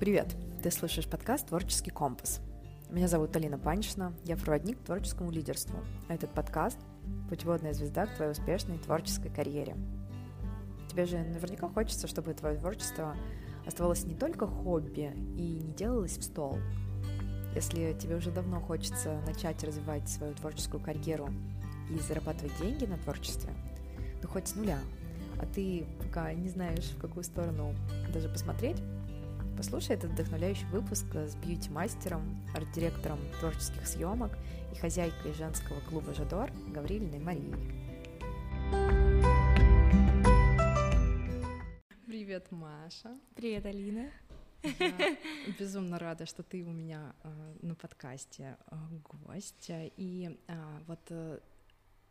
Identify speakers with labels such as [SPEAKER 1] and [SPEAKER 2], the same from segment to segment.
[SPEAKER 1] Привет! Ты слушаешь подкаст «Творческий компас». Меня зовут Алина Паншина, я проводник к творческому лидерству, а этот подкаст – путеводная звезда к твоей успешной творческой карьере. Тебе же наверняка хочется, чтобы твое творчество оставалось не только хобби и не делалось в стол. Если тебе уже давно хочется начать развивать свою творческую карьеру и зарабатывать деньги на творчестве, ну хоть с нуля, а ты пока не знаешь, в какую сторону даже посмотреть, Послушай этот вдохновляющий выпуск с бьюти-мастером, арт-директором творческих съемок и хозяйкой женского клуба «Жадор» Гаврилиной Марией. Привет, Маша.
[SPEAKER 2] Привет, Алина.
[SPEAKER 1] Я безумно рада, что ты у меня э, на подкасте э, гость. И э, вот э,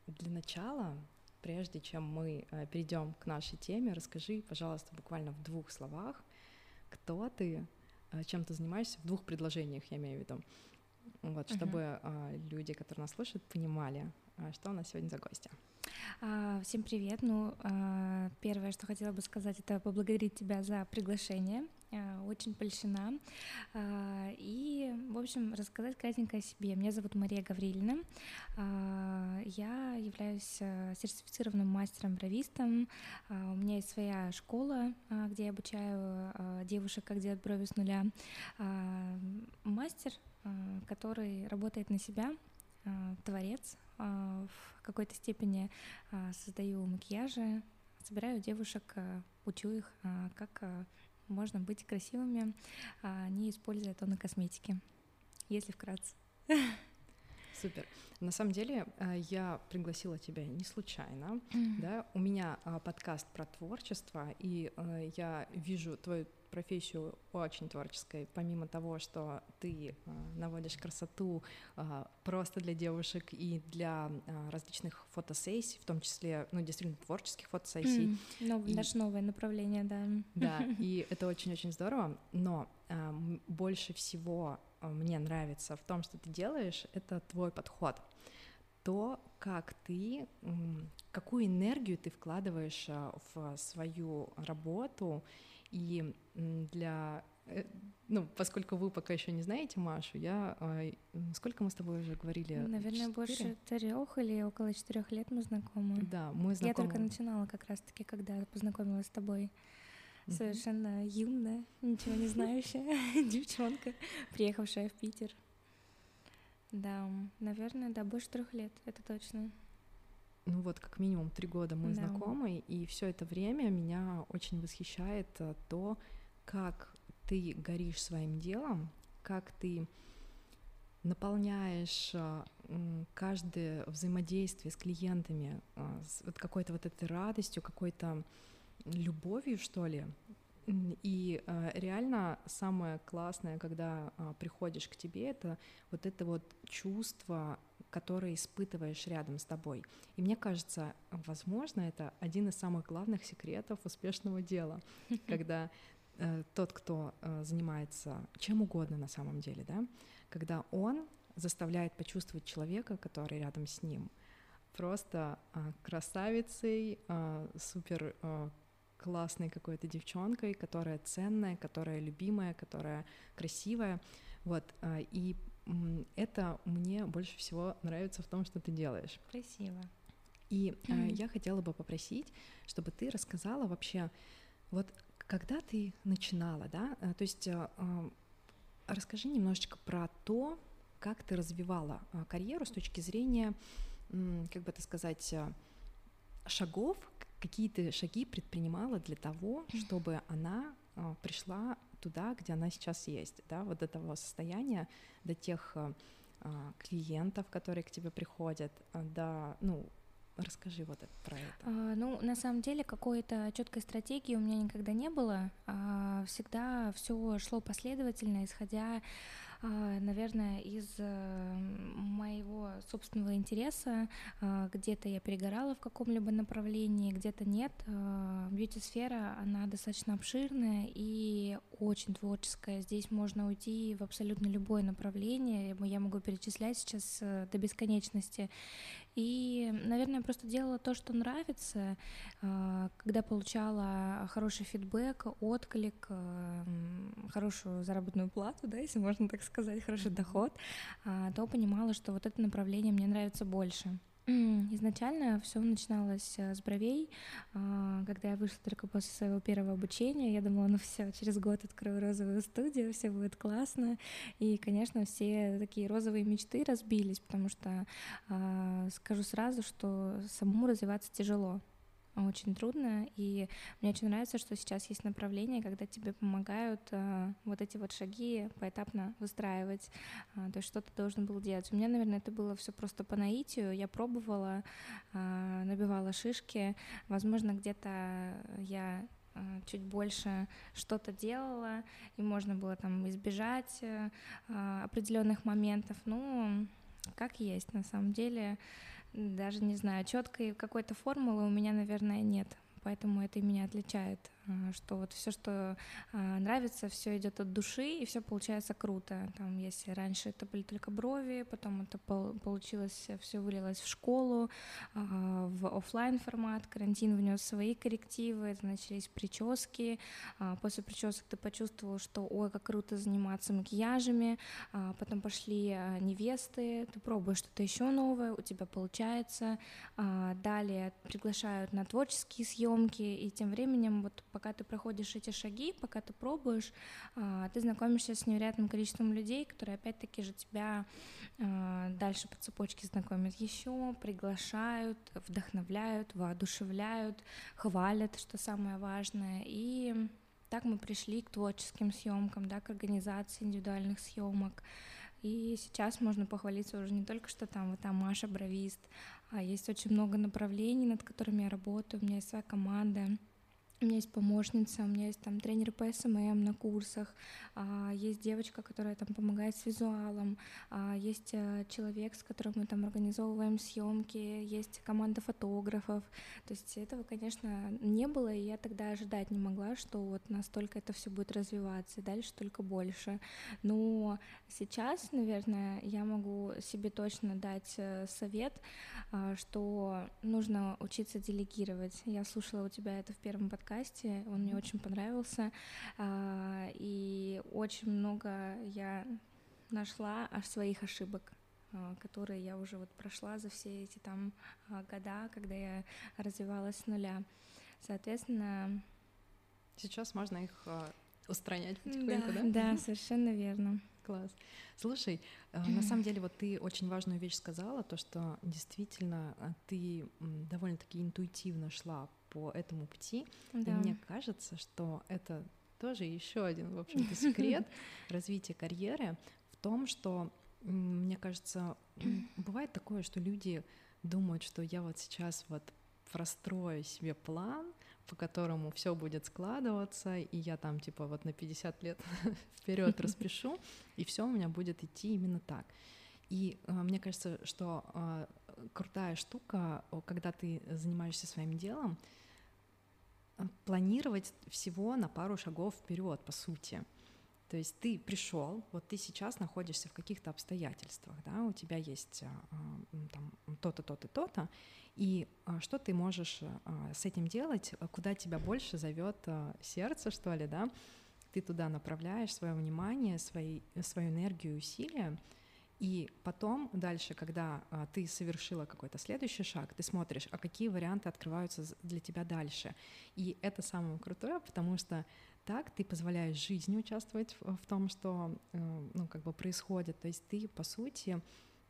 [SPEAKER 1] для начала, прежде чем мы э, перейдем к нашей теме, расскажи, пожалуйста, буквально в двух словах, кто ты, э, чем ты занимаешься, в двух предложениях, я имею в виду. Вот, чтобы uh-huh. люди, которые нас слушают, понимали, а, что у нас сегодня за гости.
[SPEAKER 2] А, всем привет. Ну, а, первое, что хотела бы сказать, это поблагодарить тебя за приглашение. Очень польщена. И, общем, рассказать кратенько о себе. Меня зовут Мария Гаврилина. Я являюсь сертифицированным мастером-бровистом. У меня есть своя школа, где я обучаю девушек, как делать брови с нуля. Мастер, который работает на себя, творец, а, в какой-то степени а, создаю макияжи, собираю девушек, а, учу их, как можно быть красивыми, не используя тонны косметики, если вкратце.
[SPEAKER 1] Супер. На самом деле я пригласила тебя не случайно, mm-hmm. да. У меня подкаст про творчество, и я вижу твою профессию очень творческой, помимо того, что ты э, наводишь красоту э, просто для девушек и для э, различных фотосессий, в том числе, ну, действительно, творческих фотосессий.
[SPEAKER 2] Mm, нов, и, наше новое направление, да.
[SPEAKER 1] Да, и это очень-очень здорово, но э, больше всего мне нравится в том, что ты делаешь, это твой подход то, как ты, какую энергию ты вкладываешь в свою работу и для э, ну, поскольку вы пока еще не знаете Машу, я сколько мы с тобой уже говорили?
[SPEAKER 2] Наверное, 4? больше трех или около четырех лет мы знакомы.
[SPEAKER 1] Да, мы знакомы.
[SPEAKER 2] Я только начинала как раз-таки, когда познакомилась с тобой. Совершенно юная, ничего не знающая девчонка, приехавшая в Питер. Да, наверное, да, больше трех лет, это точно
[SPEAKER 1] ну вот как минимум три года мы да. знакомы, и все это время меня очень восхищает э, то, как ты горишь своим делом, как ты наполняешь э, каждое взаимодействие с клиентами э, с вот какой-то вот этой радостью, какой-то любовью, что ли. И реально самое классное, когда приходишь к тебе, это вот это вот чувство которые испытываешь рядом с тобой. И мне кажется, возможно, это один из самых главных секретов успешного дела, когда э, тот, кто э, занимается чем угодно на самом деле, да, когда он заставляет почувствовать человека, который рядом с ним, просто э, красавицей, э, супер э, классной какой-то девчонкой, которая ценная, которая любимая, которая красивая, вот, э, и это мне больше всего нравится в том, что ты делаешь.
[SPEAKER 2] Спасибо.
[SPEAKER 1] И mm-hmm. я хотела бы попросить, чтобы ты рассказала вообще, вот когда ты начинала, да, э, то есть э, расскажи немножечко про то, как ты развивала карьеру с точки зрения, как бы это сказать, шагов, какие ты шаги предпринимала для того, чтобы она пришла туда, где она сейчас есть, да, вот до того состояния, до тех э, а, клиентов, которые к тебе приходят, до, ну, Расскажи вот это, про это.
[SPEAKER 2] А, ну, на самом деле, какой-то четкой стратегии у меня никогда не было. А, всегда все шло последовательно, исходя а, наверное, из э, моего собственного интереса. А, где-то я перегорала в каком-либо направлении, где-то нет. Бьюти-сфера, она достаточно обширная и очень творческая. Здесь можно уйти в абсолютно любое направление. Я могу перечислять сейчас э, до бесконечности. И, наверное, просто делала то, что нравится, а, когда получала хороший фидбэк, отклик, а, хорошую заработную плату, да, если можно так сказать, хороший доход, а, то понимала, что вот это направление мне нравится больше. Изначально все начиналось э, с бровей. А, когда я вышла только после своего первого обучения, я думала, ну все, через год открою розовую студию, все будет классно. И, конечно, все такие розовые мечты разбились, потому что а, скажу сразу, что самому развиваться тяжело очень трудно, и мне очень нравится, что сейчас есть направление, когда тебе помогают э, вот эти вот шаги поэтапно выстраивать, э, то есть что ты должен был делать. У меня, наверное, это было все просто по наитию, я пробовала, э, набивала шишки, возможно, где-то я чуть больше что-то делала, и можно было там избежать определенных моментов. Ну, как есть, на самом деле даже не знаю, четкой какой-то формулы у меня, наверное, нет. Поэтому это и меня отличает, что вот все, что а, нравится, все идет от души, и все получается круто. Там, если раньше это были только брови, потом это получилось, все вылилось в школу, а, в офлайн формат, карантин внес свои коррективы, это начались прически, после причесок ты почувствовал, что ой, как круто заниматься макияжами, потом пошли невесты, ты пробуешь что-то еще новое, у тебя получается, далее приглашают на творческие съемки, и тем временем, вот пока ты проходишь эти шаги, пока ты пробуешь, а, ты знакомишься с невероятным количеством людей, которые опять-таки же тебя а, дальше по цепочке знакомят еще, приглашают, вдохновляют, воодушевляют, хвалят, что самое важное, и так мы пришли к творческим съемкам, да, к организации индивидуальных съемок. И сейчас можно похвалиться уже не только, что там вот там Маша бровист, а есть очень много направлений, над которыми я работаю, у меня есть своя команда, у меня есть помощница, у меня есть там тренер по SMM на курсах, а, есть девочка, которая там помогает с визуалом, а, есть а, человек, с которым мы там организовываем съемки, есть команда фотографов. То есть этого, конечно, не было, и я тогда ожидать не могла, что вот настолько это все будет развиваться, и дальше только больше. Но сейчас, наверное, я могу себе точно дать э, совет, а, что нужно учиться делегировать. Я слушала у тебя это в первом подкасте, подкасте, он мне очень понравился, а, и очень много я нашла аж своих ошибок а, которые я уже вот прошла за все эти там а, года, когда я развивалась с нуля. Соответственно...
[SPEAKER 1] Сейчас можно их устранять потихоньку, да?
[SPEAKER 2] Да, да совершенно верно.
[SPEAKER 1] Класс. Слушай, на самом деле вот ты очень важную вещь сказала, то, что действительно ты довольно-таки интуитивно шла по этому пути. Да. И мне кажется, что это тоже еще один, в общем-то, секрет развития карьеры в том, что, мне кажется, бывает такое, что люди думают, что я вот сейчас вот прострою себе план, по которому все будет складываться, и я там типа вот на 50 лет вперед распишу, и все у меня будет идти именно так. И э, мне кажется, что э, крутая штука, когда ты занимаешься своим делом, э, планировать всего на пару шагов вперед, по сути. То есть ты пришел, вот ты сейчас находишься в каких-то обстоятельствах, да, у тебя есть а, там то-то, то-то, то-то, и а, что ты можешь с этим делать, куда тебя больше зовет сердце, что ли, да, ты туда направляешь свое внимание, свои, свою энергию, усилия, и потом дальше, когда а, ты совершила какой-то следующий шаг, ты смотришь, а какие варианты открываются для тебя дальше. И это самое крутое, потому что так ты позволяешь жизни участвовать в, в том, что э, ну, как бы происходит. То есть ты, по сути,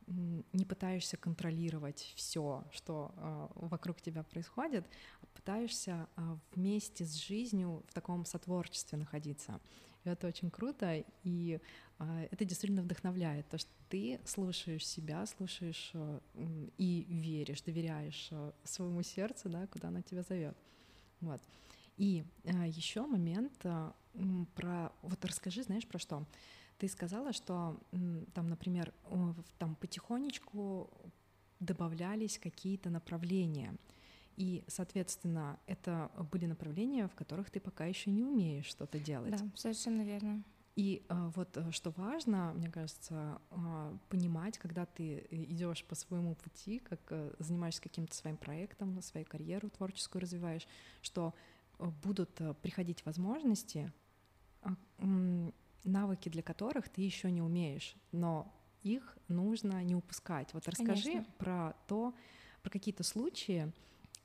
[SPEAKER 1] не пытаешься контролировать все, что э, вокруг тебя происходит, а пытаешься э, вместе с жизнью в таком сотворчестве находиться. Это очень круто, и э, это действительно вдохновляет, то, что ты слушаешь себя, слушаешь э, и веришь, доверяешь э, своему сердцу, да, куда оно тебя зовет. Вот. И э, еще момент э, про, вот расскажи, знаешь, про что? Ты сказала, что там, например, там потихонечку добавлялись какие-то направления. И, соответственно, это были направления, в которых ты пока еще не умеешь что-то делать.
[SPEAKER 2] Да, совершенно верно.
[SPEAKER 1] И а, вот э, что важно, мне кажется, а, понимать, когда ты идешь по своему пути, как э, занимаешься каким-то своим проектом, свою карьеру творческую развиваешь, что э, будут приходить возможности, а, навыки для которых ты еще не умеешь, но их нужно не упускать. Вот расскажи Конечно. про то, про какие-то случаи,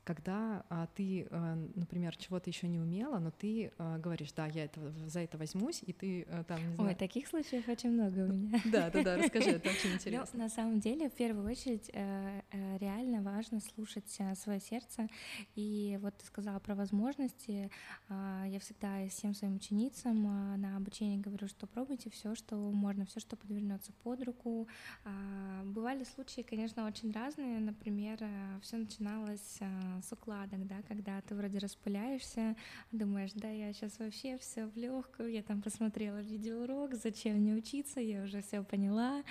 [SPEAKER 1] когда а, ты, а, например, чего-то еще не умела, но ты а, говоришь, да, я это, за это возьмусь, и ты а, там, не
[SPEAKER 2] знаю... Ой, таких случаев очень много у меня.
[SPEAKER 1] Да, да, да, расскажи, это очень ну, интересно.
[SPEAKER 2] На самом деле, в первую очередь, э, э, реально важно слушать э, свое сердце, и вот ты сказала про возможности, а, я всегда всем своим ученицам а, на обучении говорю, что пробуйте все, что можно, все, что подвернется под руку. А, бывали случаи, конечно, очень разные, например, все начиналось с укладок, да, когда ты вроде распыляешься, думаешь, да, я сейчас вообще все в легкую, я там посмотрела видеоурок, зачем мне учиться, я уже все поняла.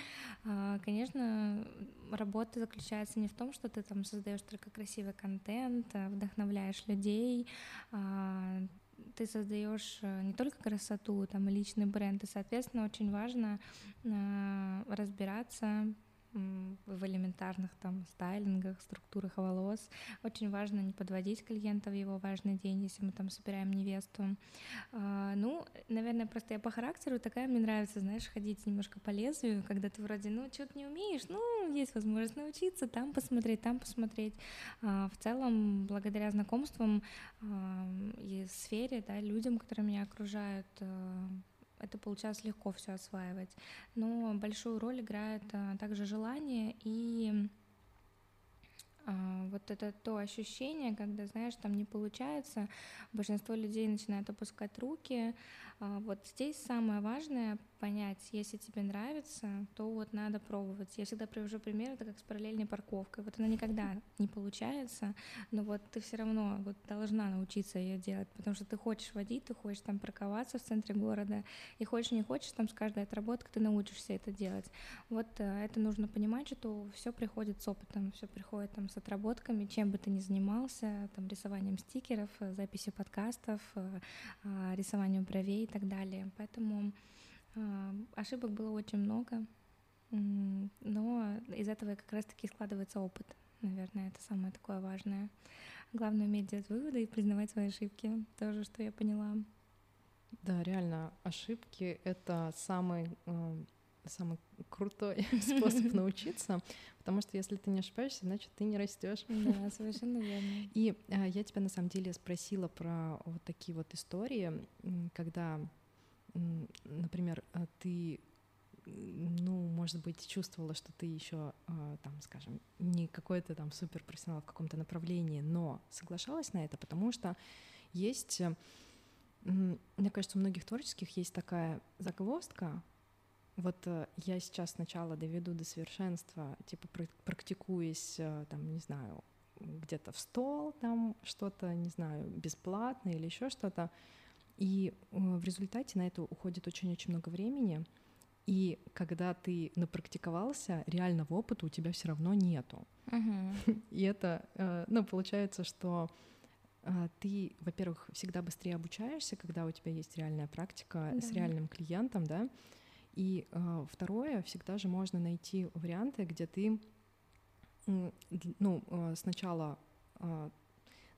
[SPEAKER 2] А, конечно, работа заключается не в том, что ты там создаешь только красивый контент, а вдохновляешь людей, а, ты создаешь э, не только красоту, там личный бренд, и, соответственно, очень важно разбираться, в элементарных там стайлингах, структурах волос. Очень важно не подводить клиента в его важный день, если мы там собираем невесту. А, ну, наверное, просто я по характеру такая, мне нравится, знаешь, ходить немножко по лезвию, когда ты вроде, ну, что-то не умеешь, ну, есть возможность научиться, там посмотреть, там посмотреть. А, в целом, благодаря знакомствам а, и сфере, да, людям, которые меня окружают, это получалось легко все осваивать. Но большую роль играет а, также желание и а, вот это то ощущение, когда, знаешь, там не получается, большинство людей начинают опускать руки. А, вот здесь самое важное понять, если тебе нравится, то вот надо пробовать. Я всегда привожу пример, это как с параллельной парковкой. Вот она никогда не получается, но вот ты все равно вот должна научиться ее делать, потому что ты хочешь водить, ты хочешь там парковаться в центре города, и хочешь не хочешь, там с каждой отработкой ты научишься это делать. Вот э, это нужно понимать, что все приходит с опытом, все приходит там с отработками, чем бы ты ни занимался, там рисованием стикеров, э, записью подкастов, э, а, рисованием бровей и так далее. Поэтому ошибок было очень много, но из этого как раз-таки складывается опыт. Наверное, это самое такое важное. Главное уметь делать выводы и признавать свои ошибки. Тоже, что я поняла.
[SPEAKER 1] Да, реально, ошибки — это самый, э, самый крутой способ научиться, потому что если ты не ошибаешься, значит, ты не растешь.
[SPEAKER 2] Да, совершенно верно.
[SPEAKER 1] И э, я тебя на самом деле спросила про вот такие вот истории, когда например, а, ты ну, может быть, чувствовала, что ты еще, а, там, скажем, не какой-то там супер профессионал в каком-то направлении, но соглашалась на это, потому что есть, э, мне кажется, у многих творческих есть такая загвоздка, вот э, я сейчас сначала доведу до совершенства, типа практикуясь, э, там, не знаю, где-то в стол, там что-то, не знаю, бесплатно или еще что-то, и э, в результате на это уходит очень-очень много времени. И когда ты напрактиковался, реального опыта у тебя все равно нету. Uh-huh. И это, э, ну, получается, что э, ты, во-первых, всегда быстрее обучаешься, когда у тебя есть реальная практика да. с реальным клиентом, да. И второе, всегда же можно найти варианты, где ты, ну, сначала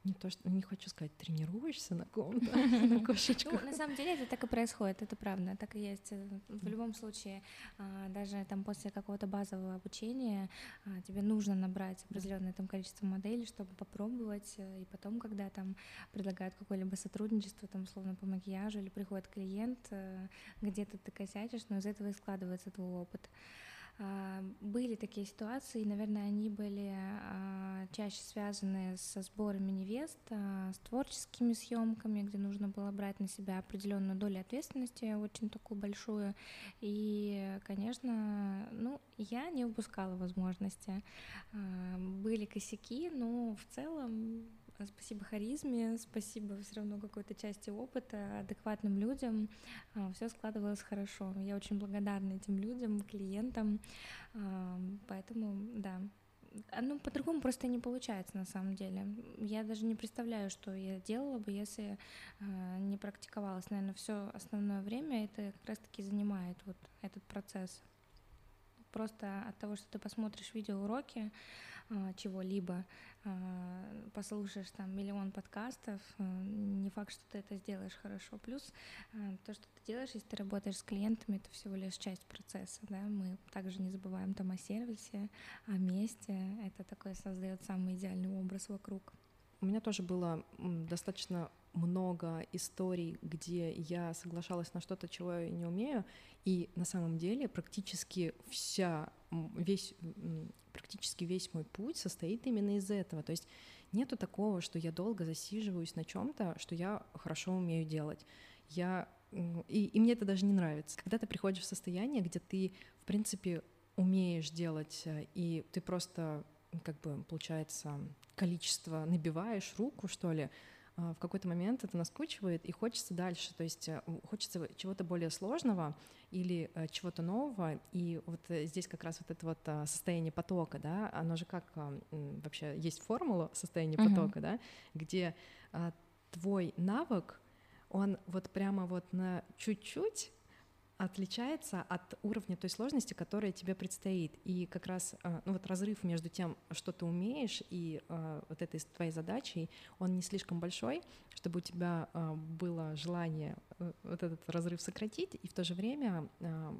[SPEAKER 1] не то, что не хочу сказать, тренируешься на ком-то, на кошечках.
[SPEAKER 2] Ну, на самом деле это так и происходит, это правда, так и есть. В любом случае, а, даже там после какого-то базового обучения а, тебе нужно набрать определенное там количество моделей, чтобы попробовать, э, и потом, когда там предлагают какое-либо сотрудничество, там условно по макияжу, или приходит клиент, э, где-то ты косячишь, но из этого и складывается твой опыт. А, были такие ситуации, наверное, они были а, чаще связаны со сборами невест, а, с творческими съемками, где нужно было брать на себя определенную долю ответственности, очень такую большую. И, конечно, ну, я не упускала возможности. Были косяки, но в целом Спасибо харизме, спасибо все равно какой-то части опыта, адекватным людям. А, все складывалось хорошо. Я очень благодарна этим людям, клиентам. А, поэтому, да, ну, по-другому просто не получается на самом деле. Я даже не представляю, что я делала бы, если э, не практиковалась. Наверное, все основное время это как раз-таки занимает вот этот процесс. Просто от того, что ты посмотришь видеоуроки, а, чего-либо, а, послушаешь там миллион подкастов, а, не факт, что ты это сделаешь хорошо. Плюс то, что ты делаешь, если ты работаешь с клиентами, это всего лишь часть процесса. Да? Мы также не забываем там о сервисе, о месте. Это такой создает самый идеальный образ вокруг.
[SPEAKER 1] У меня тоже было достаточно много историй, где я соглашалась на что-то, чего я не умею, и на самом деле практически вся, весь, практически весь мой путь состоит именно из этого. То есть нету такого, что я долго засиживаюсь на чем-то, что я хорошо умею делать. Я и, и мне это даже не нравится. Когда ты приходишь в состояние, где ты, в принципе, умеешь делать, э, и ты просто, как бы, получается, количество набиваешь руку, что ли, в какой-то момент это наскучивает и хочется дальше, то есть э, хочется чего-то более сложного или э, чего-то нового, и вот э, здесь как раз вот это вот а, состояние потока, да, оно же как а, вообще есть формула состояния uh-huh. потока, да, где твой навык, он вот прямо вот на чуть-чуть отличается от уровня той сложности, которая тебе предстоит. И как раз а, ну, вот разрыв между тем, что ты умеешь, и а, вот этой твоей задачей, он не слишком большой, чтобы у тебя а, было желание э, вот этот разрыв сократить, и в то же время,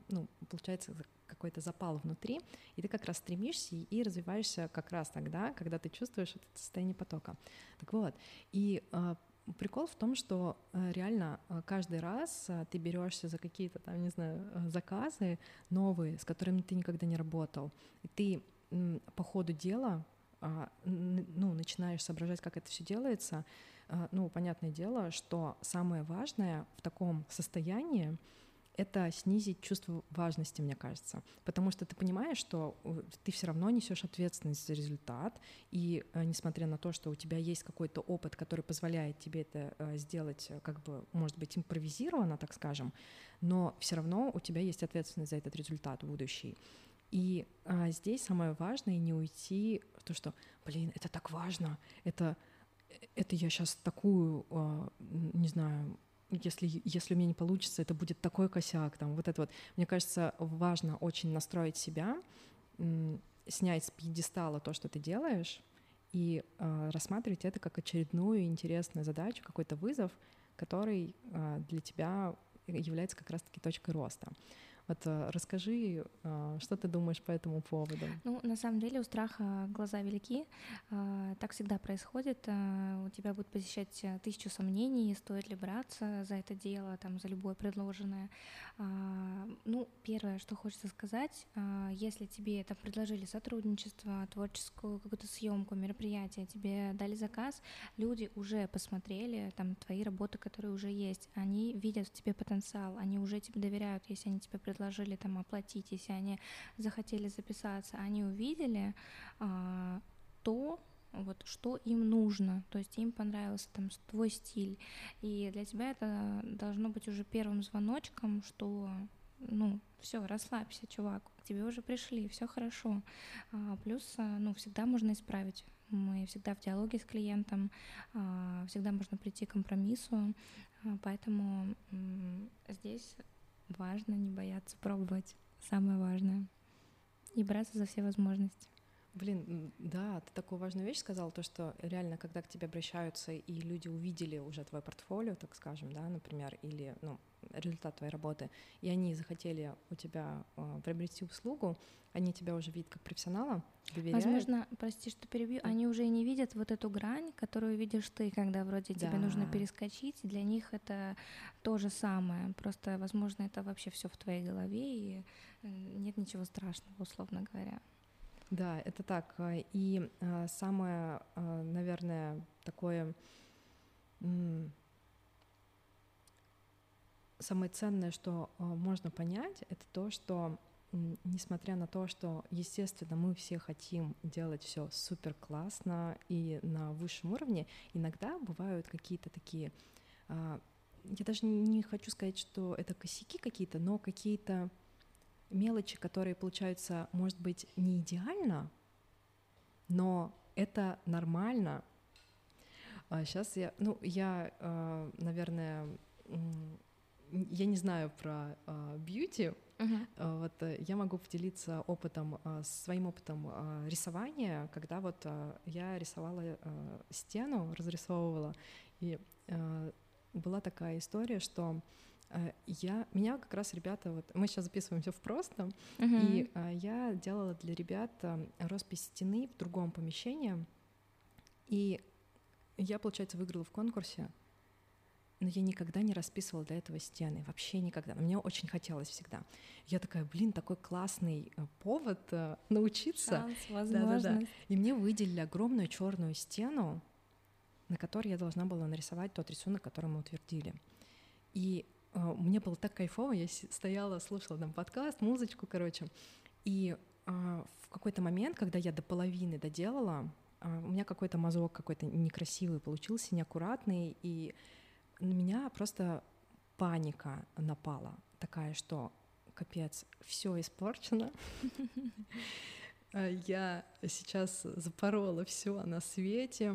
[SPEAKER 1] ну, получается какой-то запал внутри, и ты как раз стремишься и развиваешься как раз тогда, когда ты чувствуешь это состояние потока. Так вот, и Прикол в том, что э, реально э, каждый раз э, ты берешься за какие-то там, не знаю, заказы новые, с которыми ты никогда не работал. И ты по ходу дела а, ну, начинаешь соображать, как это все делается. Ну, понятное дело, что самое важное в таком состоянии это снизить чувство важности, мне кажется. Потому что ты понимаешь, что э, ты все равно несешь ответственность за результат, и э, несмотря на то, что у тебя есть какой-то опыт, который позволяет тебе это э, сделать, как бы, может быть, импровизированно, так скажем, но все равно у тебя есть ответственность за этот результат будущий. И а, здесь самое важное не уйти в то, что, блин, это так важно, это это я сейчас такую, а, не знаю, если, если у меня не получится, это будет такой косяк, там, вот это вот. Мне кажется, важно очень настроить себя, снять с пьедестала то, что ты делаешь, и э, рассматривать это как очередную интересную задачу, какой-то вызов, который э, для тебя является как раз-таки точкой роста. Вот э, расскажи, э, что ты думаешь по этому поводу?
[SPEAKER 2] Ну, на самом деле у страха глаза велики. Э, так всегда происходит. У тебя будет посещать тысячу сомнений, стоит ли браться за это дело, там, за любое предложенное. Ну, первое, что хочется сказать, если тебе это предложили сотрудничество, творческую какую-то съемку, мероприятие, тебе дали заказ, люди уже посмотрели там твои работы, которые уже есть, они видят в тебе потенциал, они уже тебе доверяют, если они тебе предложили там оплатить, если они захотели записаться, они увидели а, то, вот что им нужно, то есть им понравился там твой стиль, и для тебя это должно быть уже первым звоночком, что ну все, расслабься, чувак, к тебе уже пришли, все хорошо. А, плюс, а, ну всегда можно исправить. Мы всегда в диалоге с клиентом, а, всегда можно прийти к компромиссу, а, поэтому здесь важно не бояться пробовать. Самое важное. И браться за все возможности.
[SPEAKER 1] Блин, да, ты такую важную вещь сказал, то, что реально, когда к тебе обращаются, и люди увидели уже твое портфолио, так скажем, да, например, или, ну, результат твоей работы, и они захотели у тебя э, приобрести услугу, они тебя уже видят как профессионала, доверяют.
[SPEAKER 2] Возможно, прости, что перебью, они уже не видят вот эту грань, которую видишь ты, когда вроде да. тебе нужно перескочить, для них это то же самое, просто, возможно, это вообще все в твоей голове, и нет ничего страшного, условно говоря.
[SPEAKER 1] Да, это так. И э, самое, э, наверное, такое самое ценное, что э, можно понять, это то, что несмотря на то, что, естественно, мы все хотим делать все супер классно и на высшем уровне, иногда бывают какие-то такие, а, я даже не хочу сказать, что это косяки какие-то, но какие-то мелочи, которые получаются, может быть, не идеально, но это нормально. Сейчас я, ну, я, наверное, я не знаю про бьюти, Uh-huh. Вот э, я могу поделиться опытом, своим опытом рисования, когда вот я рисовала стену, разрисовывала, и была такая история, что я, меня как раз ребята, вот мы сейчас записываемся в просто, uh-huh. и а, я делала для ребят а, роспись стены в другом помещении, и я, получается, выиграла в конкурсе, но я никогда не расписывала для этого стены, вообще никогда. Но мне очень хотелось всегда. Я такая, блин, такой классный э, повод э, научиться.
[SPEAKER 2] Шанс. Да, да, да.
[SPEAKER 1] И мне выделили огромную черную стену, на которой я должна была нарисовать тот рисунок, который мы утвердили. И э, мне было так кайфово, я стояла, слушала там подкаст, музычку, короче. И э, в какой-то момент, когда я до половины доделала, э, у меня какой-то мазок какой-то некрасивый получился, неаккуратный, и на меня просто паника напала такая, что капец, все испорчено. Э, я сейчас запорола все на свете,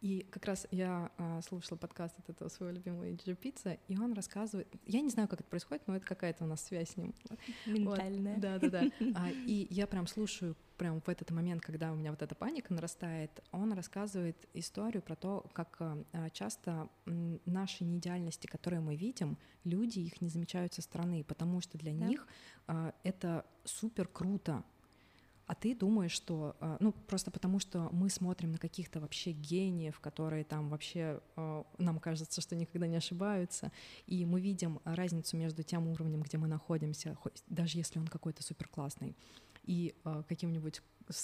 [SPEAKER 1] и как раз я а, слушала подкаст от этого своего любимого Джо Пицца, и он рассказывает, я не знаю, как это происходит, но это какая-то у нас связь с ним.
[SPEAKER 2] Ментальная.
[SPEAKER 1] Вот. Да, да, да. А, и я прям слушаю прям в этот момент, когда у меня вот эта паника нарастает, он рассказывает историю про то, как а, часто наши неидеальности, которые мы видим, люди их не замечают со стороны, потому что для да. них а, это супер круто, а ты думаешь, что, а, ну, просто потому что мы смотрим на каких-то вообще гениев, которые там вообще, а, нам кажется, что никогда не ошибаются, и мы видим разницу между тем уровнем, где мы находимся, даже если он какой-то супер классный, и а, каким-нибудь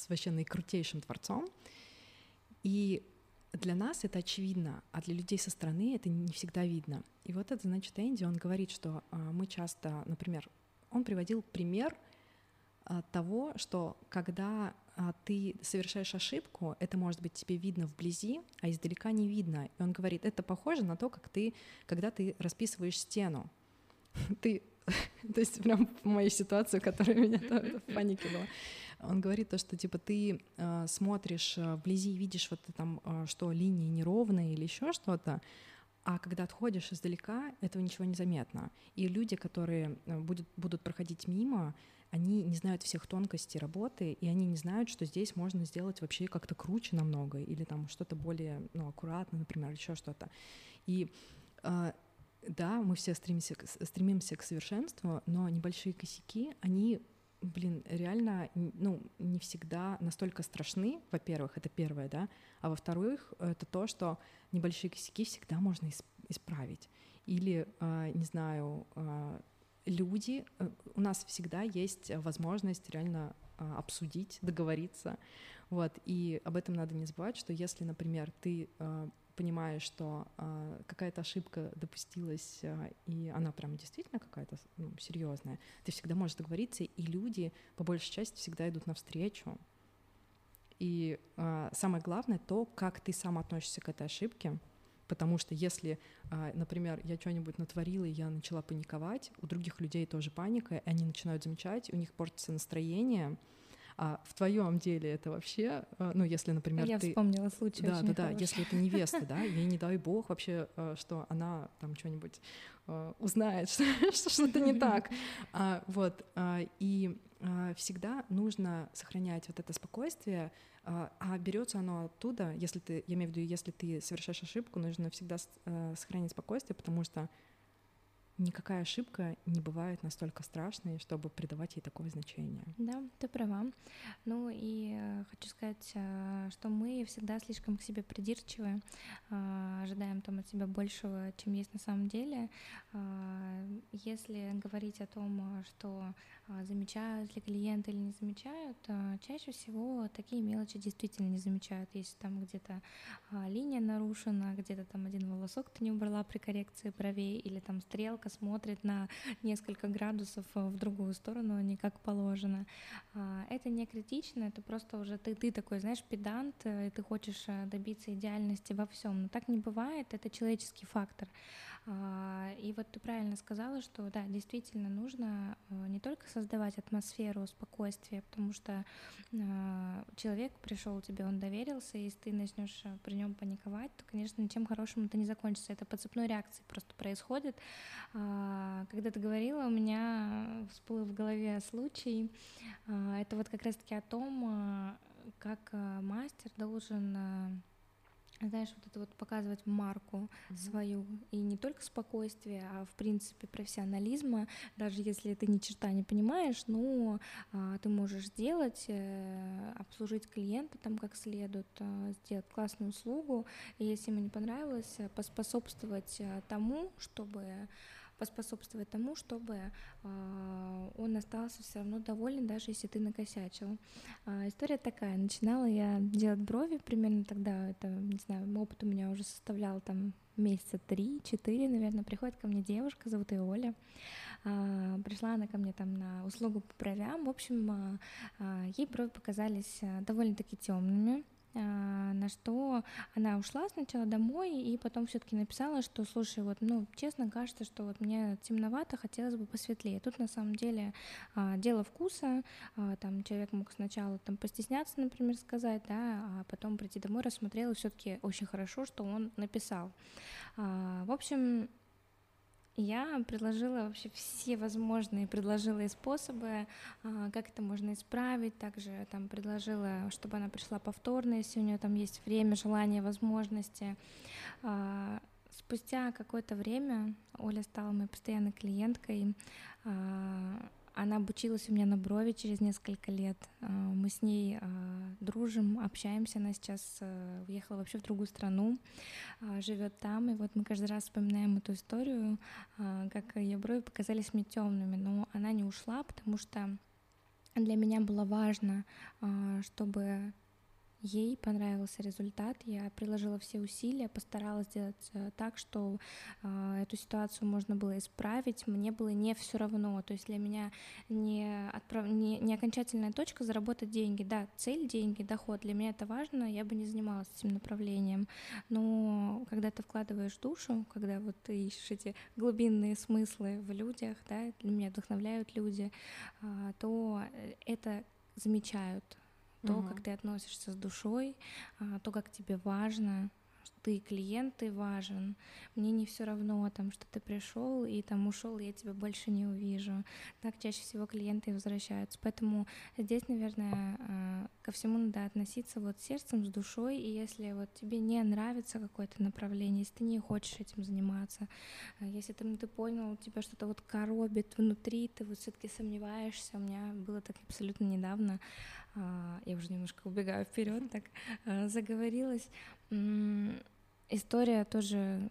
[SPEAKER 1] вообще наикрутейшим творцом, и для нас это очевидно, а для людей со стороны это не всегда видно. И вот это, значит, Энди, он говорит, что мы часто, например, он приводил пример — того, что когда а, ты совершаешь ошибку, это может быть тебе видно вблизи, а издалека не видно. И он говорит, это похоже на то, как ты, когда ты расписываешь стену. Ты, то есть прям в мою ситуацию, которая меня в панике была. Он говорит то, что типа ты э, смотришь э, вблизи, видишь вот там, э, что линии неровные или еще что-то, а когда отходишь издалека, этого ничего не заметно. И люди, которые будут, будут проходить мимо, они не знают всех тонкостей работы, и они не знают, что здесь можно сделать вообще как-то круче намного, или там что-то более ну, аккуратно, например, еще что-то. И э, да, мы все стремимся к, стремимся к совершенству, но небольшие косяки, они блин, реально, ну, не всегда настолько страшны, во-первых, это первое, да, а во-вторых, это то, что небольшие косяки всегда можно исправить. Или, э, не знаю, э, люди, э, у нас всегда есть возможность реально а, обсудить, договориться, вот, и об этом надо не забывать, что если, например, ты а, понимаешь, что а, какая-то ошибка допустилась, и она прям действительно какая-то ну, серьезная, ты всегда можешь договориться, и люди по большей части всегда идут навстречу. И самое главное то, как ты сам относишься к этой ошибке, Потому что если, например, я что-нибудь натворила, и я начала паниковать, у других людей тоже паника, и они начинают замечать, у них портится настроение, а в твоем деле это вообще, а, ну, если, например,
[SPEAKER 2] я
[SPEAKER 1] ты...
[SPEAKER 2] вспомнила случай.
[SPEAKER 1] Да, да, да. Если это невеста, да, ей не дай бог вообще, а, что она там что-нибудь узнает, что что-то не так. Вот. И всегда нужно сохранять вот это спокойствие, а, а берется оно оттуда, если ты, я имею в виду, если ты совершаешь ошибку, нужно всегда э, сохранить спокойствие, потому что никакая ошибка не бывает настолько страшной, чтобы придавать ей такое значение.
[SPEAKER 2] Да, ты права. Ну и э, хочу сказать, э, что мы всегда слишком к себе придирчивы, э, ожидаем там от себя большего, чем есть на самом деле. Если говорить о том, что замечают ли клиенты или не замечают, чаще всего такие мелочи действительно не замечают. Если там где-то линия нарушена, где-то там один волосок ты не убрала при коррекции бровей, или там стрелка смотрит на несколько градусов в другую сторону, а не как положено. А, это не критично, это просто уже ты, ты такой, знаешь, педант, э, и ты хочешь э, добиться идеальности во всем. Но так не бывает, это человеческий фактор. А, и вот ты правильно сказала, что да, действительно нужно э, не только создавать атмосферу спокойствия, потому что а, человек пришел тебе, он доверился, и если ты начнешь э, при нем паниковать, то, конечно, ничем хорошим это не закончится. Это по цепной реакции просто происходит. А, когда ты говорила, у меня всплыл в голове случай. Это вот как раз-таки о том, как э, мастер должен знаешь, вот это вот показывать марку mm-hmm. свою. И не только спокойствие, а в принципе профессионализма, даже если ты ни черта не понимаешь, ну а, ты можешь сделать, э, обслужить клиента там как следует, а, сделать классную услугу, и если ему не понравилось, поспособствовать а, тому, чтобы поспособствовать тому, чтобы э, он остался все равно доволен, даже если ты накосячил. Э, история такая. Начинала я делать брови примерно тогда, это, не знаю, опыт у меня уже составлял там месяца три-четыре, наверное, приходит ко мне девушка, зовут ее Оля. А, пришла она ко мне там на услугу по бровям. В общем, а, а, ей брови показались довольно-таки темными. А, на что она ушла сначала домой и потом все-таки написала, что, слушай, вот, ну, честно кажется, что вот мне темновато, хотелось бы посветлее. Тут на самом деле а, дело вкуса, а, там человек мог сначала там постесняться, например, сказать, да, а потом прийти домой, рассмотрел, и все-таки очень хорошо, что он написал. В общем, я предложила вообще все возможные, предложила и способы, а, как это можно исправить, также там предложила, чтобы она пришла повторно, если у нее там есть время, желание, возможности. А, спустя какое-то время Оля стала моей постоянной клиенткой. Она обучилась у меня на брови через несколько лет. А, мы с ней а, дружим, общаемся. Она сейчас а, уехала вообще в другую страну, живет там. И вот мы каждый раз вспоминаем эту историю, как ее брови показались мне темными. Но она не ушла, потому что для меня было важно, чтобы ей понравился результат, я приложила все усилия, постаралась сделать э, так, что э, эту ситуацию можно было исправить, мне было не все равно, то есть для меня не, отправ... не, не окончательная точка заработать деньги, да, цель деньги, доход, для меня это важно, я бы не занималась этим направлением, но когда ты вкладываешь душу, когда вот ты ищешь эти глубинные смыслы в людях, да, для меня вдохновляют люди, э, то это замечают, то, угу. как ты относишься с душой, а, то, как тебе важно, ты клиент, ты важен. Мне не все равно, там, что ты пришел и там ушел, я тебя больше не увижу. Так чаще всего клиенты возвращаются. Поэтому здесь, наверное, а, ко всему надо относиться вот сердцем, с душой. И если вот тебе не нравится какое-то направление, если ты не хочешь этим заниматься, а, если ну, ты понял, тебя что-то вот коробит внутри, ты вот все-таки сомневаешься. У меня было так абсолютно недавно. А, я уже немножко убегаю вперед, так заговорилась история тоже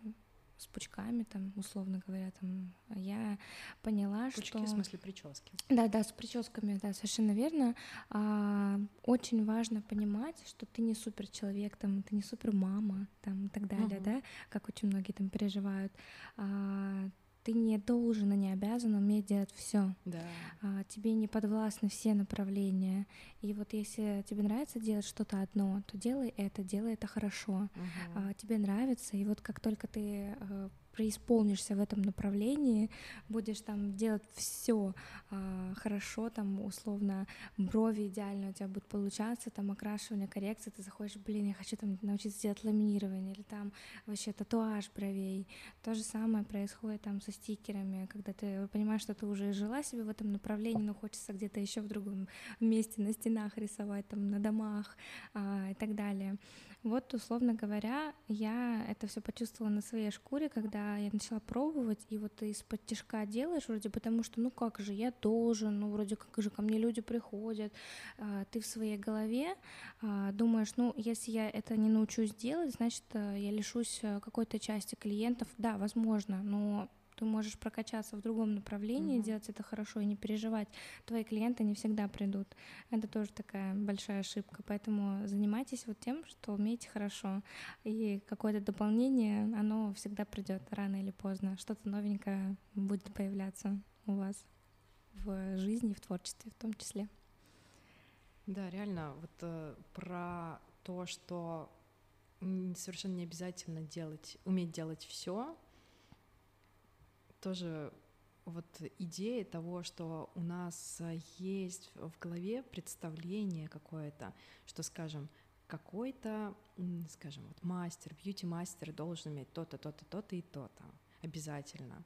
[SPEAKER 2] с пучками, там, условно говоря, там, я поняла,
[SPEAKER 1] Пучки,
[SPEAKER 2] что...
[SPEAKER 1] в смысле прически?
[SPEAKER 2] Да, да, с прическами, да, совершенно верно. А, очень важно понимать, что ты не супер человек, там, ты не супер мама, там, и так далее, uh-huh. да, как очень многие там переживают. А, ты не должен и не обязан уметь делать все.
[SPEAKER 1] Да.
[SPEAKER 2] А, тебе не подвластны все направления. И вот если тебе нравится делать что-то одно, то делай это, делай это хорошо. Uh-huh. А, тебе нравится, и вот как только ты а, преисполнишься в этом направлении, будешь там делать все а, хорошо, там условно брови идеально у тебя будут получаться, там окрашивание, коррекция, ты заходишь, блин, я хочу там научиться делать ламинирование или там вообще татуаж бровей. То же самое происходит там со стикерами, когда ты понимаешь, что ты уже жила себе в этом направлении, но хочется где-то еще в другом месте на стенах рисовать, там на домах а, и так далее. Вот, условно говоря, я это все почувствовала на своей шкуре, когда я начала пробовать, и вот ты из-под тяжка делаешь вроде, потому что, ну как же, я должен, ну вроде как же ко мне люди приходят, а, ты в своей голове а, думаешь, ну если я это не научусь делать, значит, э, я лишусь э, какой-то части клиентов, да, возможно, но ты можешь прокачаться в другом направлении, mm-hmm. делать это хорошо и не переживать. Твои клиенты не всегда придут. Это тоже такая большая ошибка. Поэтому занимайтесь вот тем, что умеете хорошо. И какое-то дополнение, оно всегда придет рано или поздно. Что-то новенькое будет появляться у вас в жизни, в творчестве в том числе.
[SPEAKER 1] Да, реально, вот э, про то, что совершенно не обязательно делать, уметь делать все, тоже вот идея того, что у нас есть в голове представление какое-то, что, скажем, какой-то, скажем, вот мастер, бьюти-мастер должен иметь то-то, то-то, то-то и то-то обязательно.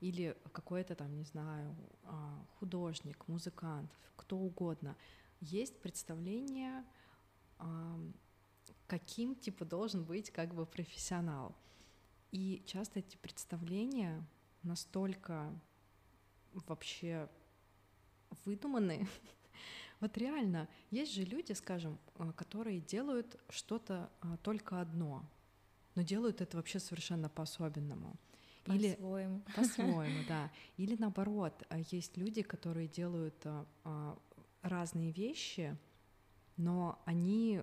[SPEAKER 1] Или какой-то там, не знаю, а, художник, музыкант, кто угодно. Есть представление, каким типа должен быть как бы профессионал. И часто эти представления настолько вообще выдуманы. Вот реально, есть же люди, скажем, а, которые делают что-то а, только одно, но делают это вообще совершенно по-особенному.
[SPEAKER 2] Или по-своему.
[SPEAKER 1] По-своему, да. Или наоборот, а, есть люди, которые делают разные вещи, но они,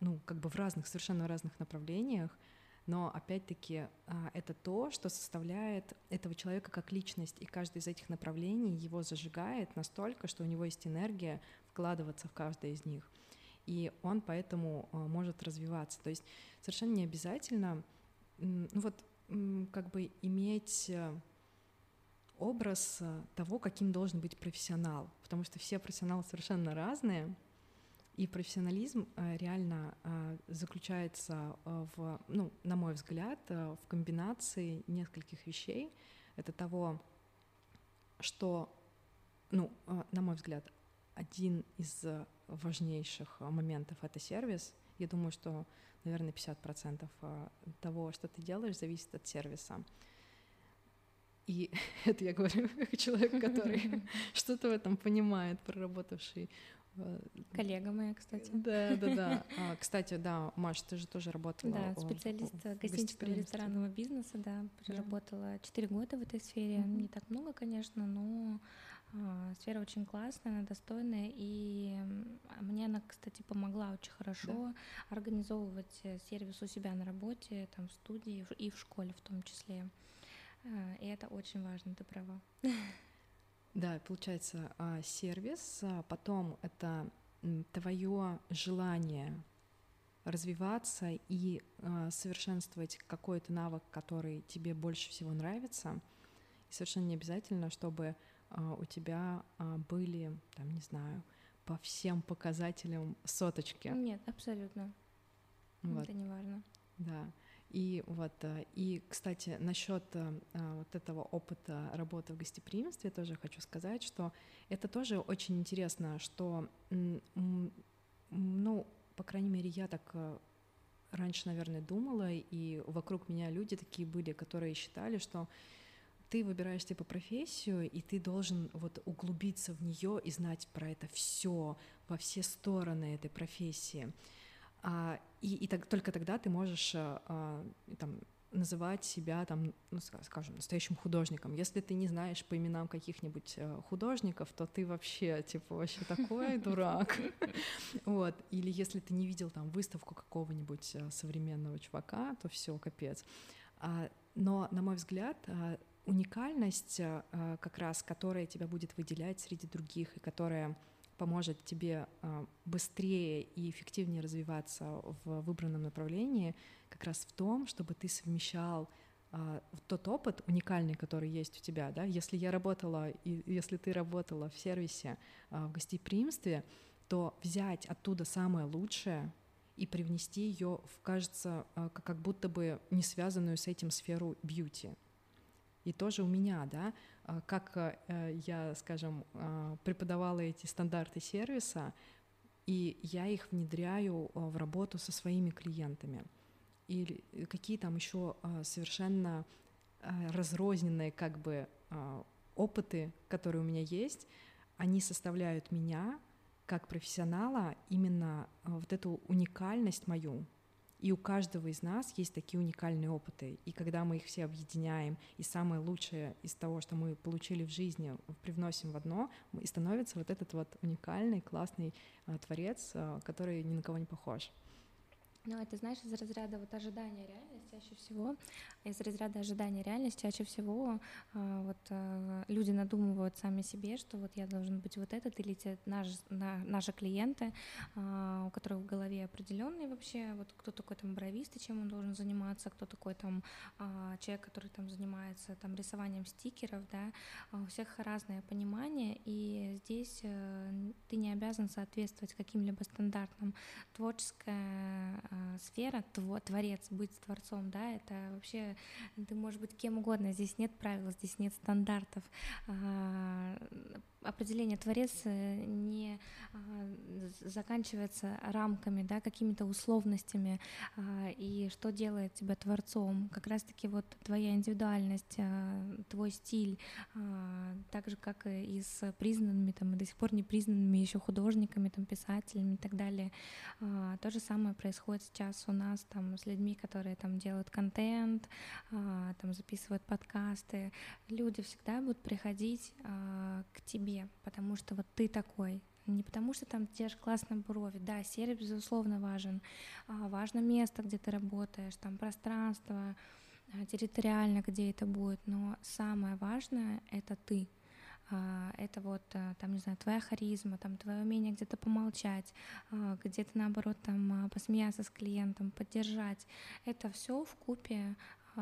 [SPEAKER 1] ну, как бы в разных, совершенно разных направлениях, но опять-таки а, это то, что составляет этого человека как личность, и каждый из этих направлений его зажигает настолько, что у него есть энергия вкладываться в каждое из них. И он поэтому а, может развиваться. То есть совершенно не обязательно, ну вот как бы иметь э, образ э, того, каким должен быть профессионал, потому что все профессионалы совершенно разные, и профессионализм э, реально э, заключается э, в, ну, на мой взгляд, в комбинации нескольких вещей. Это того, что, ну, на мой взгляд, один из важнейших моментов — это сервис. Я думаю, что, наверное, 50% того, что ты делаешь, зависит от сервиса. И это я говорю как человек, который что-то в этом понимает, проработавший
[SPEAKER 2] Э, коллега моя, кстати.
[SPEAKER 1] Да, да, да. А, кстати, да, Маш, ты же тоже работала.
[SPEAKER 2] Да, специалист гостиничного ресторанного бизнеса, да, проработала четыре года в этой сфере. Mm-hmm. Не так много, конечно, но а, сфера очень классная, она достойная, и мне она, кстати, помогла очень хорошо да. организовывать э, сервис у себя на работе, там в студии и в школе в том числе. А, и это очень важно, ты права.
[SPEAKER 1] Да, получается а, сервис, а потом это твое желание развиваться и а, совершенствовать какой-то навык, который тебе больше всего нравится. И совершенно не обязательно, чтобы у тебя были, там, не знаю, по всем показателям соточки.
[SPEAKER 2] Нет, абсолютно. Вот. Это не важно.
[SPEAKER 1] Да. И вот, э, и, кстати, насчет э, э, вот этого опыта работы в гостеприимстве тоже хочу сказать, что это тоже очень интересно, что, ну, по крайней мере, я так раньше, наверное, думала, и вокруг меня люди такие были, которые считали, что ты выбираешь типа профессию, и ты должен вот углубиться в нее и знать про это все во все стороны этой профессии. А, и, и так, только тогда ты можешь а, а, там, называть себя, там, ну, скажем, настоящим художником. Если ты не знаешь по именам каких-нибудь э, художников, то ты вообще, типа, вообще такой дурак. Вот. Или если ты не видел там выставку какого-нибудь э, современного чувака, то все, капец. Но, на мой взгляд, уникальность, как раз, которая тебя будет выделять среди других и которая поможет тебе а, быстрее и эффективнее развиваться в выбранном направлении, как раз в том, чтобы ты совмещал а, тот опыт уникальный, который есть у тебя, да, если я работала, и если ты работала в сервисе, а, в гостеприимстве, то взять оттуда самое лучшее и привнести ее в, кажется, как будто бы не связанную с этим сферу бьюти. И тоже у меня, да, как э, я, скажем, а, преподавала эти стандарты сервиса, и я их внедряю а, в работу со своими клиентами. Или какие там еще совершенно разрозненные как бы опыты, которые у меня есть, они составляют меня как профессионала именно вот эту уникальность мою И у каждого из нас есть такие уникальные опыты. И когда мы их все объединяем, и самое лучшее из того, что мы получили в жизни, привносим в одно, и становится вот этот вот уникальный, классный а, творец, а, который ни на кого не похож.
[SPEAKER 2] Ну, это, знаешь, из разряда вот ожидания реальности чаще всего, из разряда ожидания реальности чаще всего э, вот э, люди надумывают сами себе, что вот я должен быть вот этот, или те наш, на, наши клиенты, э, у которых в голове определенный вообще, вот кто такой там бровист и чем он должен заниматься, кто такой там э, человек, который там занимается там рисованием стикеров, да, у всех разное понимание, и здесь э, ты не обязан соответствовать каким-либо стандартам. Творческая э, сфера, тво, творец, быть творцом, да, это вообще, ты можешь быть кем угодно, здесь нет правил, здесь нет стандартов. А, определение творец э, не а, заканчивается рамками, да, какими-то условностями, а, и что делает тебя творцом, как раз-таки вот твоя индивидуальность, твой стиль, так же, как и с признанными, там, и до сих пор не признанными еще художниками, там, писателями и так далее. То же самое происходит сейчас у нас там с людьми, которые там делают контент, а, там записывают подкасты, люди всегда будут приходить а, к тебе, потому что вот ты такой, не потому что там держишь классные брови, да, сервис, безусловно, важен, а, важно место, где ты работаешь, там пространство, территориально, где это будет, но самое важное — это ты, а, это вот э, там, не знаю, твоя харизма, там твое умение где-то помолчать, а, где-то наоборот там а, посмеяться с клиентом, поддержать. Это все в купе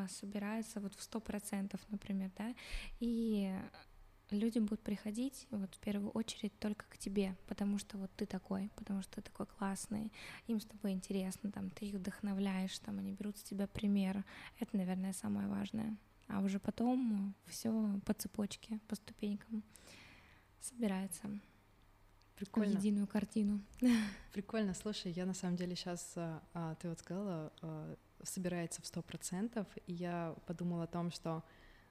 [SPEAKER 2] собирается вот в сто процентов, например, да, и люди будут приходить вот в первую очередь только к тебе, потому что вот ты такой, потому что ты такой классный, им с тобой интересно, там, ты их вдохновляешь, там, они берут с тебя пример. Это, наверное, самое важное а уже потом все по цепочке, по ступенькам собирается Прикольно. в единую картину.
[SPEAKER 1] Прикольно, слушай, я на самом деле сейчас, а, а, ты вот сказала, а, собирается в сто процентов, и я подумала о том, что,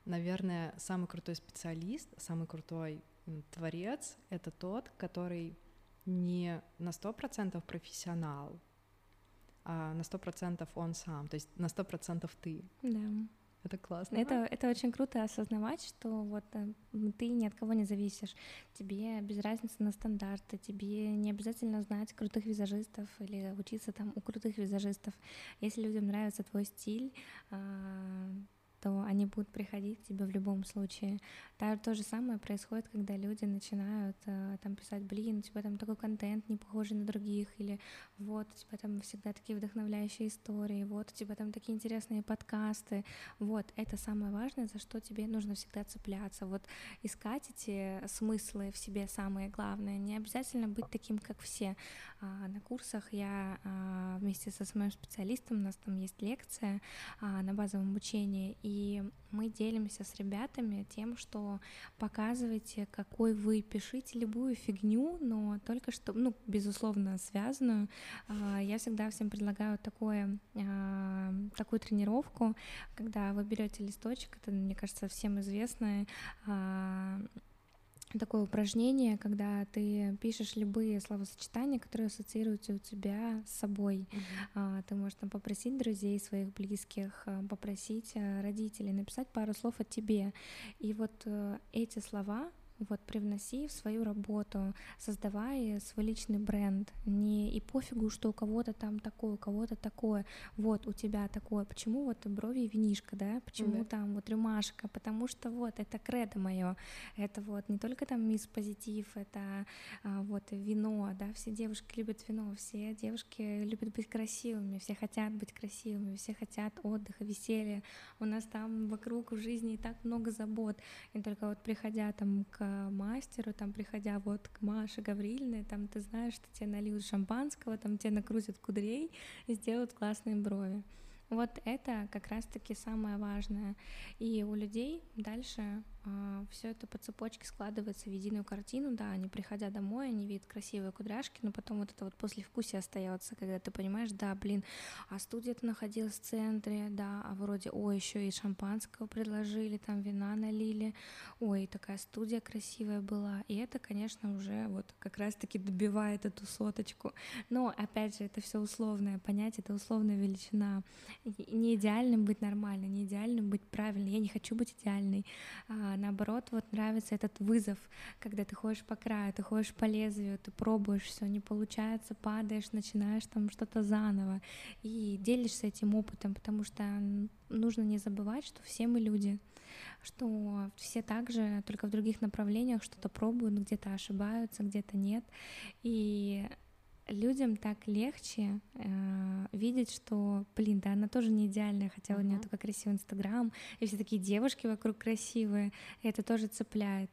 [SPEAKER 1] наверное, самый крутой специалист, самый крутой творец — это тот, который не на сто процентов профессионал, а на сто процентов он сам, то есть на сто процентов ты.
[SPEAKER 2] Да.
[SPEAKER 1] Это классно.
[SPEAKER 2] Это, это очень круто осознавать, что вот э, ты ни от кого не зависишь. Тебе без разницы на стандарты, тебе не обязательно знать крутых визажистов или учиться там у крутых визажистов. Если людям нравится твой стиль, а, то они будут приходить к тебе в любом случае. То, то же самое происходит, когда люди начинают э, там писать, блин, у тебя там такой контент не похожий на других, или вот у тебя там всегда такие вдохновляющие истории, вот у тебя там такие интересные подкасты. Вот, это самое важное, за что тебе нужно всегда цепляться. Вот искать эти смыслы в себе самое главное. Не обязательно быть таким, как все. А, на курсах я а, вместе со своим специалистом, у нас там есть лекция а, на базовом обучении, и мы делимся с ребятами тем, что показывайте, какой вы пишите любую фигню, но только что, ну, безусловно, связанную. Я всегда всем предлагаю такое, такую тренировку, когда вы берете листочек, это, мне кажется, всем известное такое упражнение, когда ты пишешь любые словосочетания, которые ассоциируются у тебя с собой. Mm-hmm. Ты можешь там попросить друзей своих близких, а, попросить а, родителей написать пару слов о тебе. И вот э, эти слова вот привноси в свою работу, создавая свой личный бренд. Не и пофигу, что у кого-то там такое, у кого-то такое. Вот у тебя такое. Почему вот брови и винишка, да? Почему да. там вот рюмашка? Потому что вот это кредо мое. Это вот не только там мисс позитив, это а, вот вино, да? Все девушки любят вино, все девушки любят быть красивыми, все хотят быть красивыми, все хотят отдыха, веселья. У нас там вокруг в жизни и так много забот. И только вот приходя там к мастеру, там, приходя вот к Маше Гаврильной, там, ты знаешь, что тебе нальют шампанского, там, тебе накрутят кудрей и сделают классные брови. Вот это как раз-таки самое важное. И у людей дальше все это по цепочке складывается в единую картину, да, они приходя домой, они видят красивые кудряшки, но потом вот это вот послевкусие остается, когда ты понимаешь, да, блин, а студия-то находилась в центре, да, а вроде, ой, еще и шампанского предложили, там вина налили, ой, такая студия красивая была, и это, конечно, уже вот как раз-таки добивает эту соточку, но, опять же, это все условное понятие, это условная величина, не идеальным быть нормально, не идеальным быть правильно, я не хочу быть идеальной, а наоборот, вот нравится этот вызов, когда ты ходишь по краю, ты ходишь по лезвию, ты пробуешь все, не получается, падаешь, начинаешь там что-то заново и делишься этим опытом, потому что нужно не забывать, что все мы люди, что все также, только в других направлениях что-то пробуют, где-то ошибаются, где-то нет, и людям так легче э, видеть, что, блин, да, она тоже не идеальная, хотя uh-huh. у нее такой красивый Инстаграм, и все такие девушки вокруг красивые, и это тоже цепляет.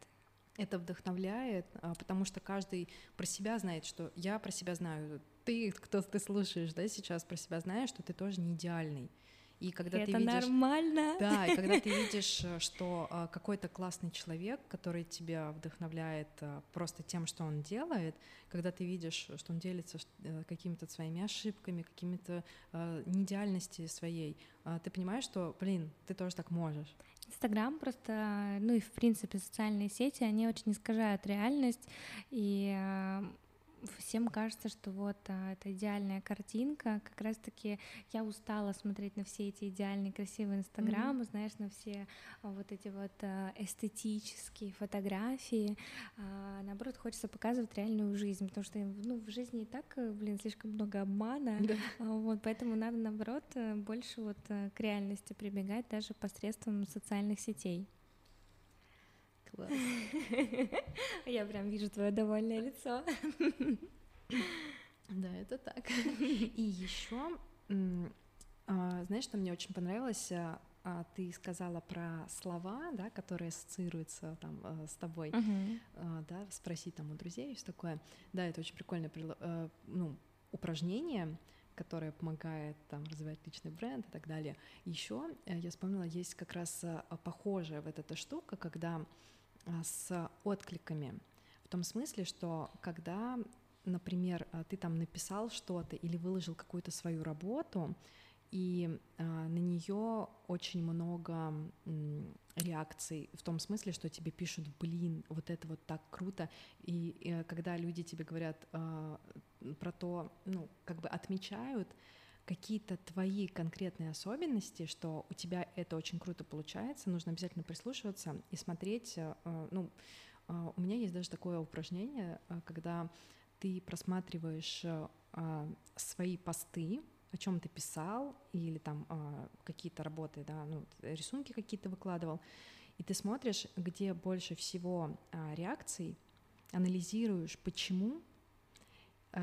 [SPEAKER 1] Это вдохновляет, а, потому что каждый про себя знает, что я про себя знаю, ты, кто ты слушаешь, да, сейчас про себя знаешь, что ты тоже не идеальный.
[SPEAKER 2] И когда это ты видишь, нормально.
[SPEAKER 1] Да, и когда ты видишь, э, что э, какой-то классный человек, который тебя вдохновляет э, просто тем, что он делает, когда ты видишь, что он делится какими-то своими ошибками, какими-то неидеальностью своей, ты понимаешь, что, блин, ты тоже так можешь.
[SPEAKER 2] Инстаграм просто, ну и в принципе социальные сети, они очень искажают реальность, и всем кажется, что вот а, это идеальная картинка. Как раз-таки я устала смотреть на все эти идеальные, красивые инстаграмы, mm-hmm. знаешь, на все а, вот эти вот а, эстетические фотографии. А, наоборот, хочется показывать реальную жизнь, потому что ну, в жизни и так, блин, слишком много обмана. Да. А, вот, поэтому надо, наоборот, больше вот к реальности прибегать даже посредством социальных сетей. Класс. Я прям вижу твое довольное лицо.
[SPEAKER 1] Да, это так. И еще, а, знаешь, что мне очень понравилось, а, а, ты сказала про слова, да, которые ассоциируются там с тобой, uh-huh. да, спросить там у друзей и все такое. Да, это очень прикольное ну, упражнение, которое помогает там развивать личный бренд и так далее. Еще э, я вспомнила, есть как раз похожая вот эта штука, когда с откликами. В том смысле, что когда, например, а, ты там написал что-то или выложил какую-то свою работу, и э, на нее очень много м, реакций в том смысле, что тебе пишут, блин, вот это вот так круто, и э, когда люди тебе говорят э, про то, ну, как бы отмечают, какие-то твои конкретные особенности, что у тебя это очень круто получается, нужно обязательно прислушиваться и смотреть. Э, ну, э, у меня есть даже такое упражнение, э, когда ты просматриваешь свои посты, о чем ты писал, или там какие-то работы, да, ну, рисунки какие-то выкладывал, и ты смотришь, где больше всего реакций, анализируешь, почему а,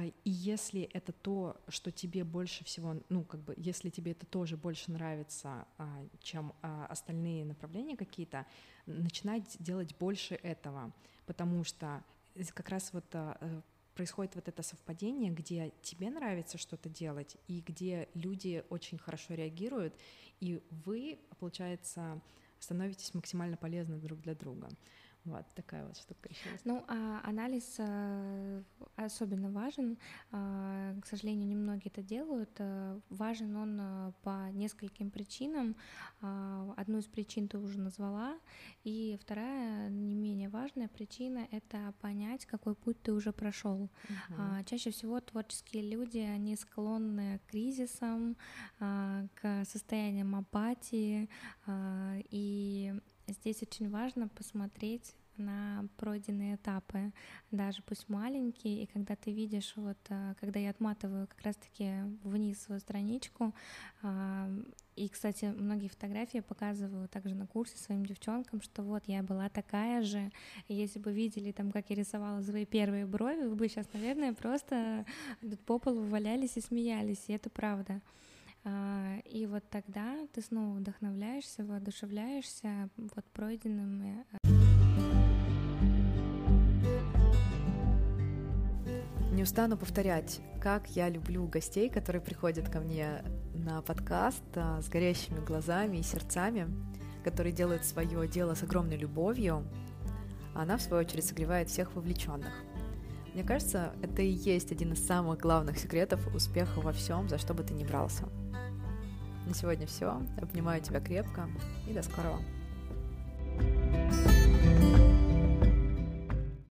[SPEAKER 1] и если это то, что тебе больше всего, ну, как бы, если тебе это тоже больше нравится, а, чем а, остальные направления какие-то, начинать делать больше этого, потому что как раз вот э, происходит вот это совпадение, где тебе нравится что-то делать, и где люди очень хорошо реагируют, и вы, получается, становитесь максимально полезны друг для друга. Вот такая вот штука еще есть.
[SPEAKER 2] Ну, а анализ а, особенно важен. А, к сожалению, немногие это делают. А, важен он а, по нескольким причинам. А, одну из причин ты уже назвала. И вторая, не менее важная причина — это понять, какой путь ты уже прошел. Uh-huh. А, чаще всего творческие люди, они склонны к кризисам, а, к состояниям апатии. А, и Здесь очень важно посмотреть на пройденные этапы, даже пусть маленькие, и когда ты видишь, вот, а, когда я отматываю как раз-таки вниз свою страничку, а, и, кстати, многие фотографии я показываю также на курсе своим девчонкам, что вот я была такая же, если бы видели там, как я рисовала свои первые брови, вы бы сейчас, наверное, просто по полу валялись и смеялись, и это правда. А, и вот тогда ты снова вдохновляешься, воодушевляешься вот пройденными. Э,
[SPEAKER 1] Не устану повторять, как я люблю гостей, которые приходят ко мне на подкаст а, с горящими глазами и сердцами, которые делают свое дело с огромной любовью, а она, в свою очередь, согревает всех вовлеченных. Мне кажется, это и есть один из самых главных секретов успеха во всем, за что бы ты ни брался – на сегодня все. Обнимаю тебя крепко и до скорого. thank you